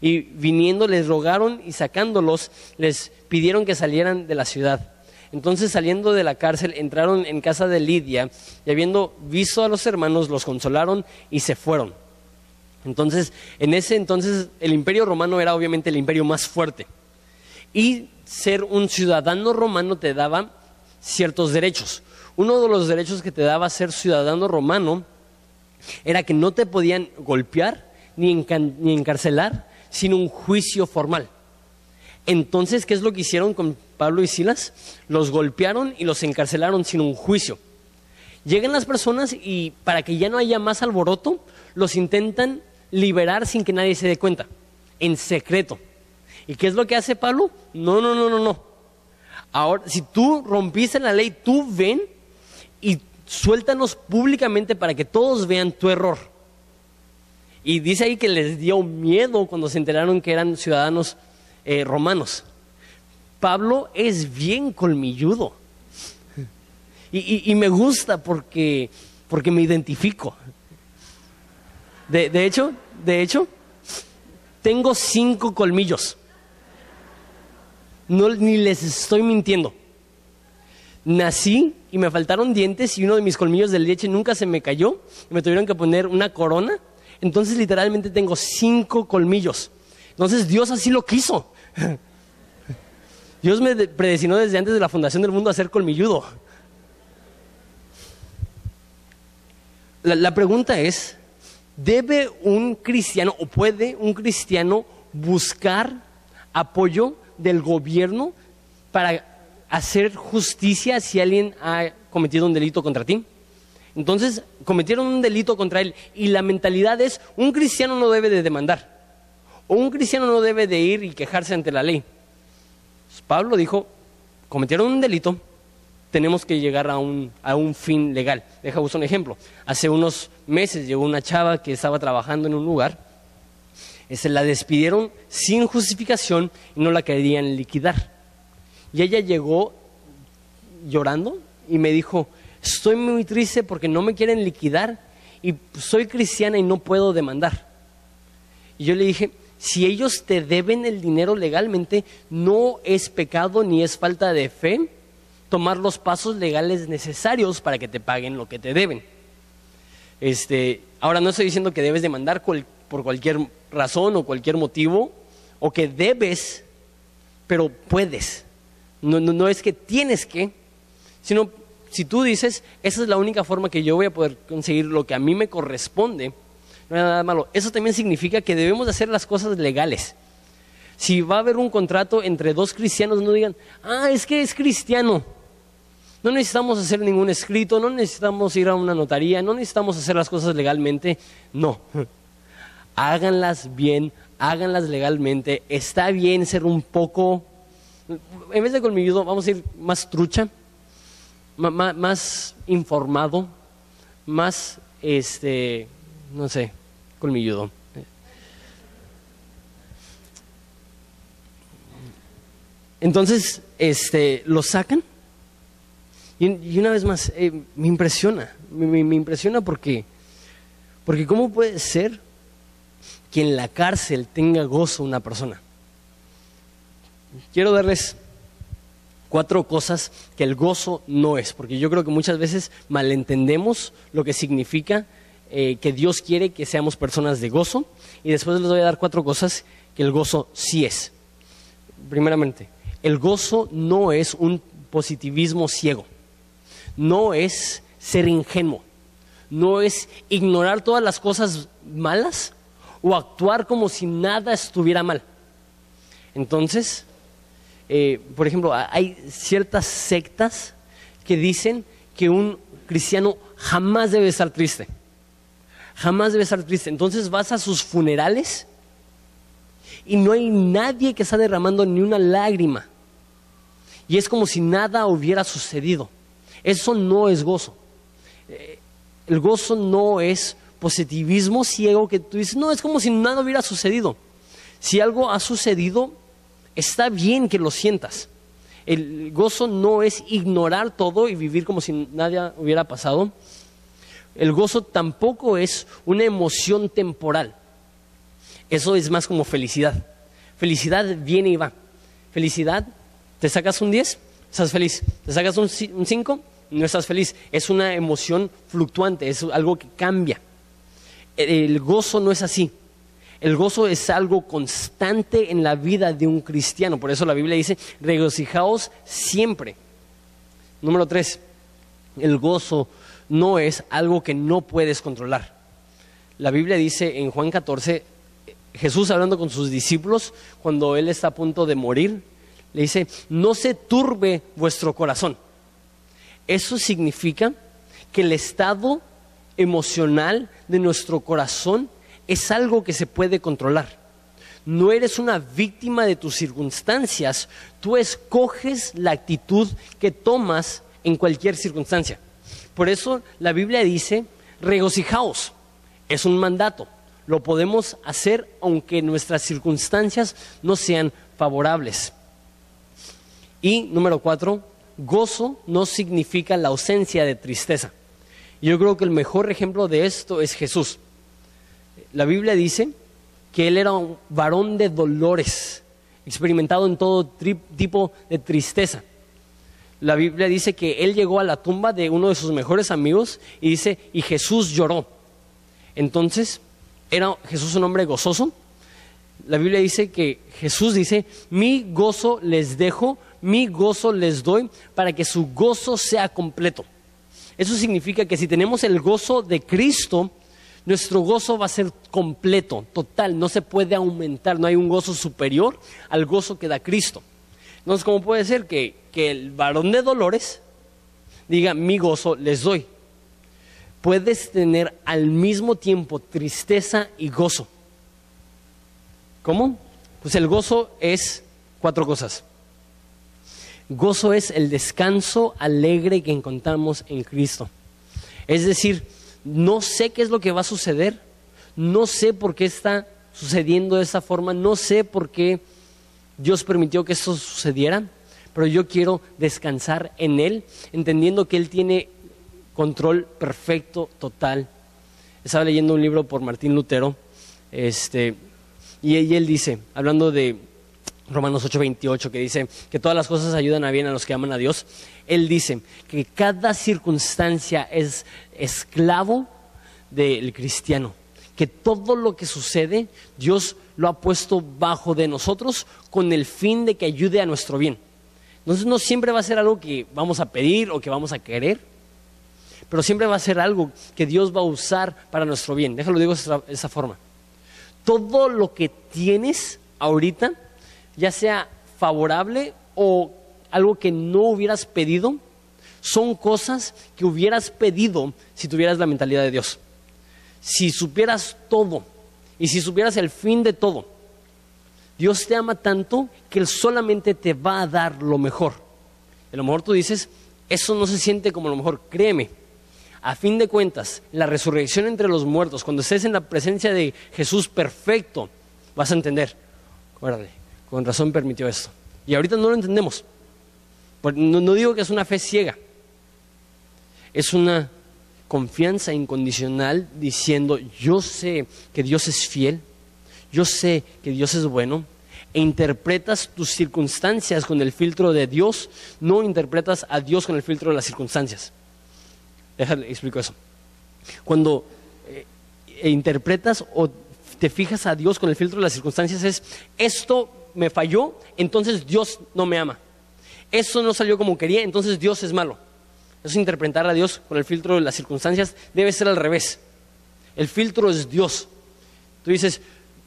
Y viniendo les rogaron y sacándolos les pidieron que salieran de la ciudad. Entonces saliendo de la cárcel entraron en casa de Lidia y habiendo visto a los hermanos los consolaron y se fueron. Entonces, en ese entonces el imperio romano era obviamente el imperio más fuerte. Y ser un ciudadano romano te daba ciertos derechos. Uno de los derechos que te daba ser ciudadano romano era que no te podían golpear ni, encarcelar sin un juicio formal. Entonces, ¿qué es lo que hicieron con Pablo y Silas? Los golpearon y los encarcelaron sin un juicio. Llegan las personas y para que ya no haya más alboroto, los intentan liberar sin que nadie se dé cuenta, en secreto. ¿Y qué es lo que hace Pablo? No, no, no, no, no. Ahora, si tú rompiste la ley, tú ven y suéltanos públicamente para que todos vean tu error. Y dice ahí que les dio miedo cuando se enteraron que eran ciudadanos eh, romanos. Pablo es bien colmilludo. Y, me gusta porque, porque me identifico. De, hecho, de hecho, tengo cinco colmillos. No, ni les estoy mintiendo. Nací y me faltaron dientes y uno de mis colmillos de leche nunca se me cayó y me tuvieron que poner una corona. Entonces literalmente tengo cinco colmillos. Entonces Dios así lo quiso. Dios me predestinó desde antes de la fundación del mundo a ser colmilludo. la pregunta es, ¿Debe un cristiano o puede un cristiano buscar apoyo del gobierno para hacer justicia si alguien ha cometido un delito contra ti? Entonces, cometieron un delito contra él y la mentalidad es, un cristiano no debe de demandar o un cristiano no debe de ir y quejarse ante la ley. Pablo dijo, cometieron un delito, tenemos que llegar a un, a un fin legal. Deja un ejemplo. Hace unos meses llegó una chava que estaba trabajando en un lugar, se este, la despidieron sin justificación y no la querían liquidar. Y ella llegó llorando y me dijo, estoy muy triste porque no me quieren liquidar y soy cristiana y no puedo demandar. Y yo le dije, si ellos te deben el dinero legalmente, no es pecado ni es falta de fe tomar los pasos legales necesarios para que te paguen lo que te deben. Este, ahora no estoy diciendo que debes demandar por cualquier razón o cualquier motivo, o que debes, pero puedes. No, no, es que tienes que, sino si tú dices, esa es la única forma que yo voy a poder conseguir lo que a mí me corresponde, no hay nada malo. Eso también significa que debemos hacer las cosas legales. Si va a haber un contrato entre dos cristianos, no digan, ah, es que es cristiano. No necesitamos hacer ningún escrito, no necesitamos ir a una notaría, no necesitamos hacer las cosas legalmente. No. Háganlas bien, háganlas legalmente. Está bien ser un poco, en vez de colmilludo, vamos a ir más trucha, más, informado, más, este, no sé, colmilludo. Entonces, este, lo sacan. Y, una vez más, eh, me impresiona, me, impresiona porque, porque ¿cómo puede ser que en la cárcel tenga gozo una persona? Quiero darles cuatro cosas que el gozo no es, porque yo creo que muchas veces malentendemos lo que significa eh, que Dios quiere que seamos personas de gozo, y después les voy a dar cuatro cosas que el gozo sí es. Primeramente, el gozo no es un positivismo ciego, no es ser ingenuo, no es ignorar todas las cosas malas o actuar como si nada estuviera mal. Entonces, eh, por ejemplo, hay ciertas sectas que dicen que un cristiano jamás debe estar triste. Jamás debe estar triste. Entonces vas a sus funerales y no hay nadie que está derramando ni una lágrima. Y es como si nada hubiera sucedido. Eso no es gozo. Eh, el gozo no es positivismo ciego que tú dices, no, es como si nada hubiera sucedido. Si algo ha sucedido, Está bien que lo sientas. El gozo no es ignorar todo y vivir como si nada hubiera pasado. El gozo tampoco es una emoción temporal. Eso es más como felicidad. Felicidad viene y va. Felicidad, te sacas un 10, estás feliz. Te sacas un 5, no estás feliz. Es una emoción fluctuante, es algo que cambia. El gozo no es así. El gozo es algo constante en la vida de un cristiano. Por eso la Biblia dice, regocijaos siempre. Número tres, el gozo no es algo que no puedes controlar. La Biblia dice en Juan 14, Jesús hablando con sus discípulos, cuando él está a punto de morir, le dice, no se turbe vuestro corazón. Eso significa que el estado emocional de nuestro corazón es algo que se puede controlar. No eres una víctima de tus circunstancias, tú escoges la actitud que tomas en cualquier circunstancia. Por eso la Biblia dice, regocijaos, es un mandato, lo podemos hacer aunque nuestras circunstancias no sean favorables. Y número cuatro, gozo no significa la ausencia de tristeza. Yo creo que el mejor ejemplo de esto es Jesús la Biblia dice que él era un varón de dolores, experimentado en todo tipo de tristeza. La Biblia dice que él llegó a la tumba de uno de sus mejores amigos y dice, y Jesús lloró. Entonces, ¿era Jesús un hombre gozoso? La Biblia dice que Jesús dice, mi gozo les dejo, mi gozo les doy para que su gozo sea completo. Eso significa que si tenemos el gozo de Cristo, nuestro gozo va a ser completo, total, no se puede aumentar, no hay un gozo superior al gozo que da Cristo. Entonces, ¿cómo puede ser que, que el varón de dolores diga, mi gozo les doy? Puedes tener al mismo tiempo tristeza y gozo. ¿Cómo? Pues el gozo es cuatro cosas. Gozo es el descanso alegre que encontramos en Cristo. Es decir, no sé qué es lo que va a suceder, no sé por qué está sucediendo de esa forma, no sé por qué Dios permitió que esto sucediera, pero yo quiero descansar en Él, entendiendo que Él tiene control perfecto, total. Estaba leyendo un libro por Martín Lutero, este, y él dice, hablando de Romanos 8:28, que dice que todas las cosas ayudan a bien a los que aman a Dios. Él dice que cada circunstancia es esclavo del cristiano, que todo lo que sucede Dios lo ha puesto bajo de nosotros con el fin de que ayude a nuestro bien. Entonces no siempre va a ser algo que vamos a pedir o que vamos a querer, pero siempre va a ser algo que Dios va a usar para nuestro bien. Déjalo digo de esa forma. Todo lo que tienes ahorita, ya sea favorable o algo que no hubieras pedido, son cosas que hubieras pedido si tuvieras la mentalidad de Dios. Si supieras todo y si supieras el fin de todo, Dios te ama tanto que Él solamente te va a dar lo mejor. A lo mejor tú dices, eso no se siente como lo mejor, créeme. A fin de cuentas, la resurrección entre los muertos, cuando estés en la presencia de Jesús perfecto, vas a entender. Acuérdate, con razón permitió esto. Y ahorita no lo entendemos. No, digo que es una fe ciega, es una confianza incondicional diciendo, yo sé que Dios es fiel, yo sé que Dios es bueno, e interpretas tus circunstancias con el filtro de Dios, no interpretas a Dios con el filtro de las circunstancias. Déjame explico eso. Cuando eh, interpretas o te fijas a Dios con el filtro de las circunstancias es, esto me falló, entonces Dios no me ama. Esto no salió como quería, entonces Dios es malo. Eso interpretar a Dios con el filtro de las circunstancias debe ser al revés. El filtro es Dios. Tú dices,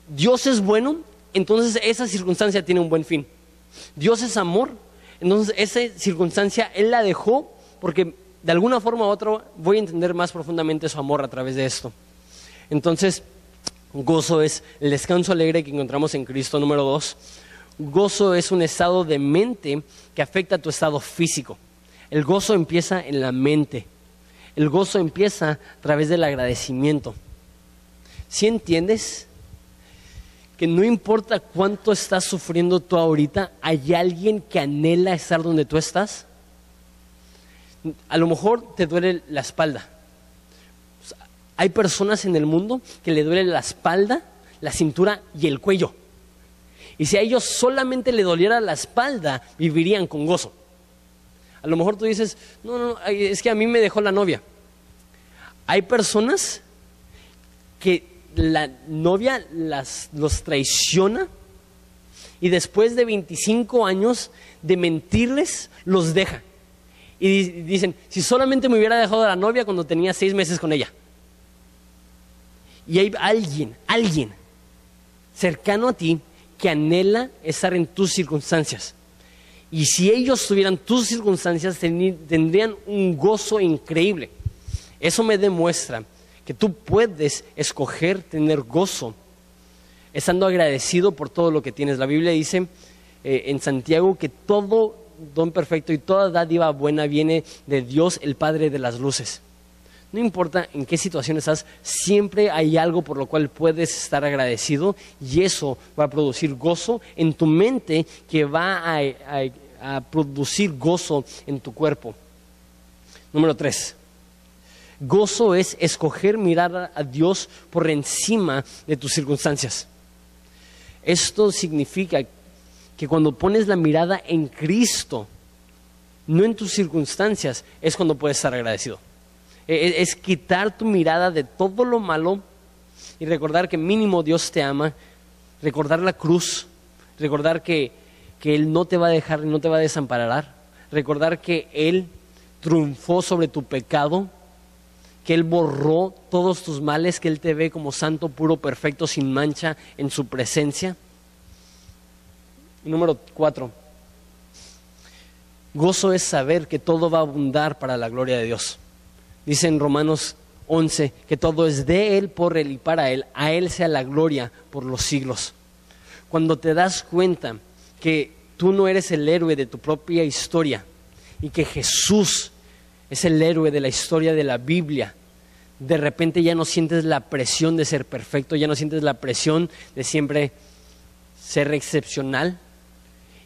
Dios es bueno, entonces esa circunstancia tiene un buen fin. Dios es amor, entonces esa circunstancia Él la dejó porque de alguna forma u otra voy a entender más profundamente su amor a través de esto. Entonces, gozo es el descanso alegre que encontramos en Cristo número dos. Gozo es un estado de mente que afecta a tu estado físico. El gozo empieza en la mente. El gozo empieza a través del agradecimiento. ¿Sí entiendes? Que no importa cuánto estás sufriendo tú ahorita, hay alguien que anhela estar donde tú estás. A lo mejor te duele la espalda. Hay personas en el mundo que le duele la espalda, la cintura y el cuello. Y si a ellos solamente le doliera la espalda, vivirían con gozo. A lo mejor tú dices, no, no, es que a mí me dejó la novia. Hay personas que la novia las, los traiciona y después de 25 años de mentirles, los deja. Y dicen, si solamente me hubiera dejado la novia cuando tenía seis meses con ella. Y hay alguien, alguien cercano a ti que anhela estar en tus circunstancias. Y si ellos tuvieran tus circunstancias, tendrían un gozo increíble. Eso me demuestra que tú puedes escoger tener gozo, estando agradecido por todo lo que tienes. La Biblia dice eh, en Santiago que todo don perfecto y toda dádiva buena viene de Dios, el Padre de las luces. No importa en qué situación estás, siempre hay algo por lo cual puedes estar agradecido y eso va a producir gozo en tu mente que va a, a producir gozo en tu cuerpo. Número tres. Gozo es escoger mirar a Dios por encima de tus circunstancias. Esto significa que cuando pones la mirada en Cristo, no en tus circunstancias, es cuando puedes estar agradecido. E, e, es, quitar tu mirada de todo lo malo y recordar que mínimo Dios te ama, recordar la cruz, recordar que que Él no te va a dejar y no te va a desamparar. Recordar que Él triunfó sobre tu pecado, que Él borró todos tus males, que Él te ve como santo, puro, perfecto, sin mancha en su presencia. número cuatro, gozo es saber que todo va a abundar para la gloria de Dios. Dice en Romanos 11 que todo es de Él, por Él y para Él. A Él sea la gloria por los siglos. Cuando te das cuenta que tú no eres el héroe de tu propia historia y que Jesús es el héroe de la historia de la Biblia, de repente ya no sientes la presión de ser perfecto, ya no sientes la presión de siempre ser excepcional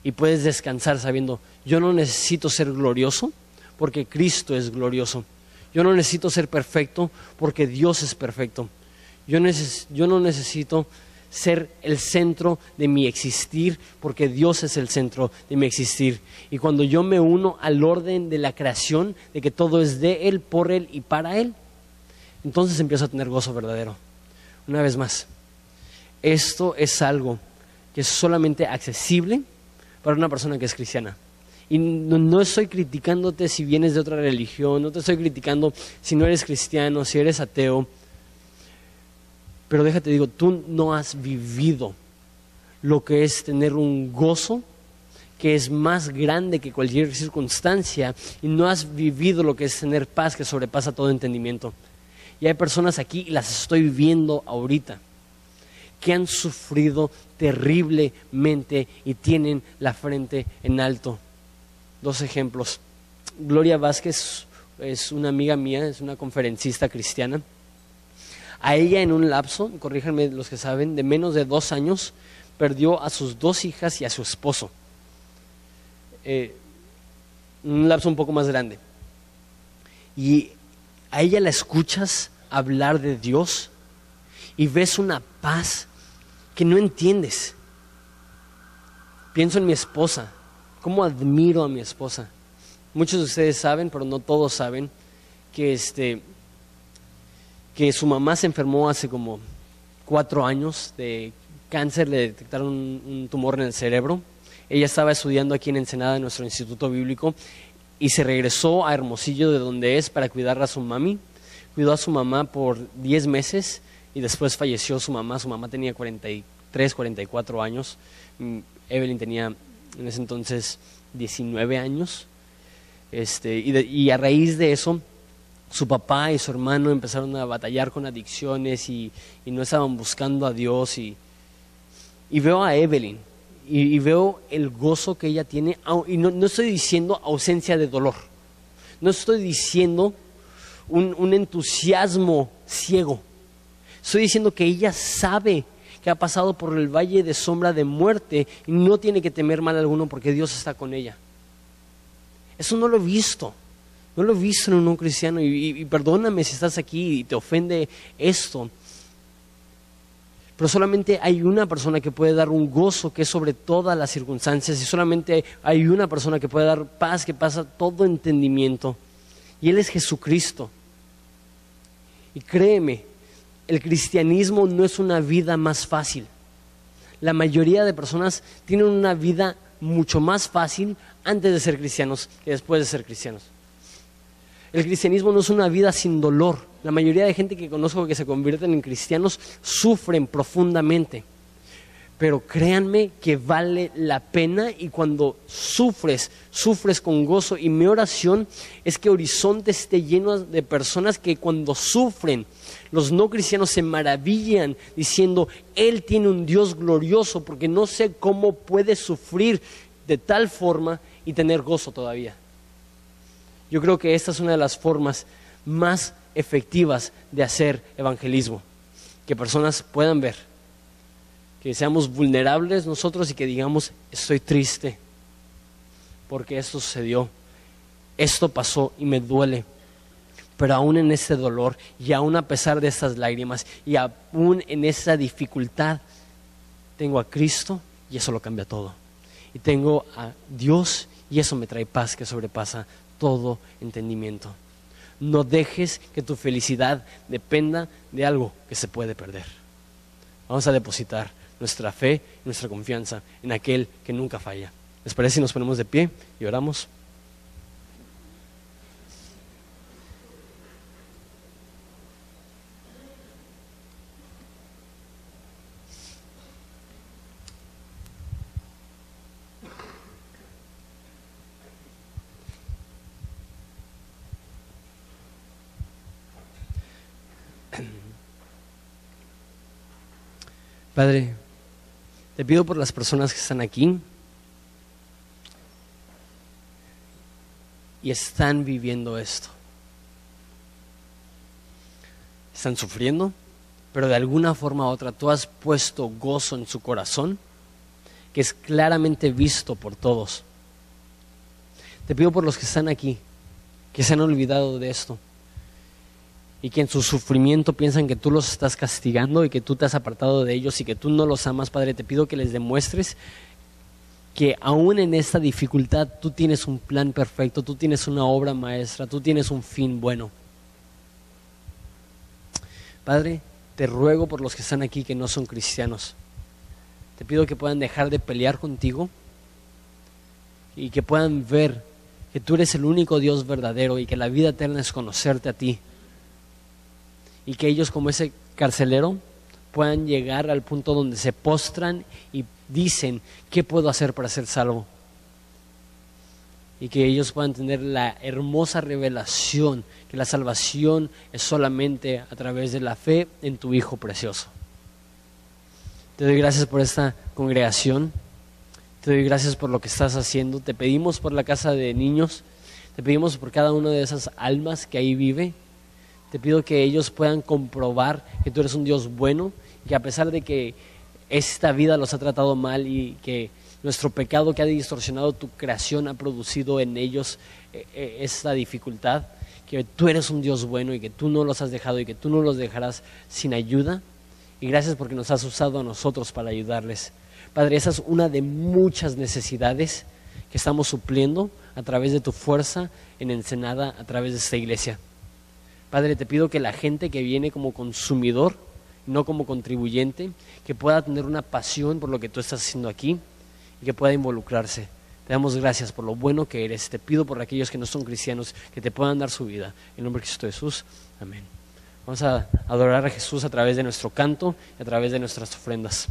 y puedes descansar sabiendo, yo no necesito ser glorioso porque Cristo es glorioso. Yo no necesito ser perfecto porque Dios es perfecto. Yo, no necesito ser el centro de mi existir, porque Dios es el centro de mi existir. Y cuando yo me uno al orden de la creación, de que todo es de Él, por Él y para Él, entonces empiezo a tener gozo verdadero. Una vez más, esto es algo que es solamente accesible para una persona que es cristiana. Y no, estoy criticándote si vienes de otra religión, no te estoy criticando si no eres cristiano, si eres ateo. Pero déjate digo, tú no has vivido lo que es tener un gozo que es más grande que cualquier circunstancia y no has vivido lo que es tener paz que sobrepasa todo entendimiento. Y hay personas aquí, y las estoy viendo ahorita, que han sufrido terriblemente y tienen la frente en alto. Dos ejemplos. Gloria Vázquez es una amiga mía, es una conferencista cristiana. A ella en un lapso, corríjanme los que saben, de menos de dos años, perdió a sus dos hijas y a su esposo. Eh, un lapso un poco más grande. Y a ella la escuchas hablar de Dios y ves una paz que no entiendes. Pienso en mi esposa, cómo admiro a mi esposa. Muchos de ustedes saben, pero no todos saben, que, este, que su mamá se enfermó hace como cuatro años de cáncer, le detectaron un, tumor en el cerebro. Ella estaba estudiando aquí en Ensenada, en nuestro instituto bíblico, y se regresó a Hermosillo, de donde es, para cuidar a su mami. Cuidó a su mamá por 10 meses y después falleció su mamá. Su mamá tenía 43, 44 años. Mm, Evelyn tenía en ese entonces 19 años. Este, y, a raíz de eso, su papá y su hermano empezaron a batallar con adicciones y, no estaban buscando a Dios. Y, y veo a Evelyn y, veo el gozo que ella tiene. Y no, estoy diciendo ausencia de dolor. No estoy diciendo un, un entusiasmo ciego. Estoy diciendo que ella sabe que ha pasado por el valle de sombra de muerte y no tiene que temer mal alguno porque Dios está con ella. Eso no lo he visto. No lo he visto en un cristiano y perdóname si estás aquí y te ofende esto. Pero solamente hay una persona que puede dar un gozo que es sobre todas las circunstancias y solamente hay una persona que puede dar paz que pasa todo entendimiento. Y Él es Jesucristo. Y créeme, el cristianismo no es una vida más fácil. La mayoría de personas tienen una vida mucho más fácil antes de ser cristianos que después de ser cristianos. El cristianismo no es una vida sin dolor. La mayoría de gente que conozco que se convierten en cristianos sufren profundamente. Pero créanme que vale la pena y cuando sufres, sufres con gozo. Y mi oración es que Horizonte esté lleno de personas que cuando sufren, los no cristianos se maravillan diciendo, Él tiene un Dios glorioso porque no sé cómo puede sufrir de tal forma y tener gozo todavía. Yo creo que esta es una de las formas más efectivas de hacer evangelismo, que personas puedan ver, que seamos vulnerables nosotros y que digamos, estoy triste porque esto sucedió, esto pasó y me duele, pero aún en ese dolor y aún a pesar de estas lágrimas y aún en esa dificultad, tengo a Cristo y eso lo cambia todo. Y tengo a Dios y eso me trae paz que sobrepasa todo entendimiento. No dejes que tu felicidad dependa de algo que se puede perder. Vamos a depositar nuestra fe, nuestra confianza en aquel que nunca falla. ¿Les parece si nos ponemos de pie y oramos? Padre, te pido por las personas que están aquí y están viviendo esto. Están sufriendo, pero de alguna forma u otra tú has puesto gozo en su corazón que es claramente visto por todos. Te pido por los que están aquí, que se han olvidado de esto y que en su sufrimiento piensan que tú los estás castigando y que tú te has apartado de ellos y que tú no los amas, Padre, te pido que les demuestres que aún en esta dificultad tú tienes un plan perfecto, tú tienes una obra maestra, tú tienes un fin bueno. Padre, te ruego por los que están aquí que no son cristianos. Te pido que puedan dejar de pelear contigo, y que puedan ver que tú eres el único Dios verdadero y que la vida eterna es conocerte a ti. Y que ellos como ese carcelero puedan llegar al punto donde se postran y dicen, ¿qué puedo hacer para ser salvo? Y que ellos puedan tener la hermosa revelación que la salvación es solamente a través de la fe en tu Hijo precioso. Te doy gracias por esta congregación. Te doy gracias por lo que estás haciendo. Te pedimos por la casa de niños. Te pedimos por cada una de esas almas que ahí vive. Te pido que ellos puedan comprobar que tú eres un Dios bueno que a pesar de que esta vida los ha tratado mal y que nuestro pecado que ha distorsionado tu creación ha producido en ellos eh, eh, esta dificultad, que tú eres un Dios bueno y que tú no los has dejado y que tú no los dejarás sin ayuda. Y gracias porque nos has usado a nosotros para ayudarles. Padre, esa es una de muchas necesidades que estamos supliendo a través de tu fuerza en Ensenada, a través de esta iglesia. Padre, te pido que la gente que viene como consumidor, no como contribuyente, que pueda tener una pasión por lo que tú estás haciendo aquí y que pueda involucrarse. Te damos gracias por lo bueno que eres. Te pido por aquellos que no son cristianos que te puedan dar su vida. En nombre de Cristo Jesús. Amén. Vamos a adorar a Jesús a través de nuestro canto y a través de nuestras ofrendas.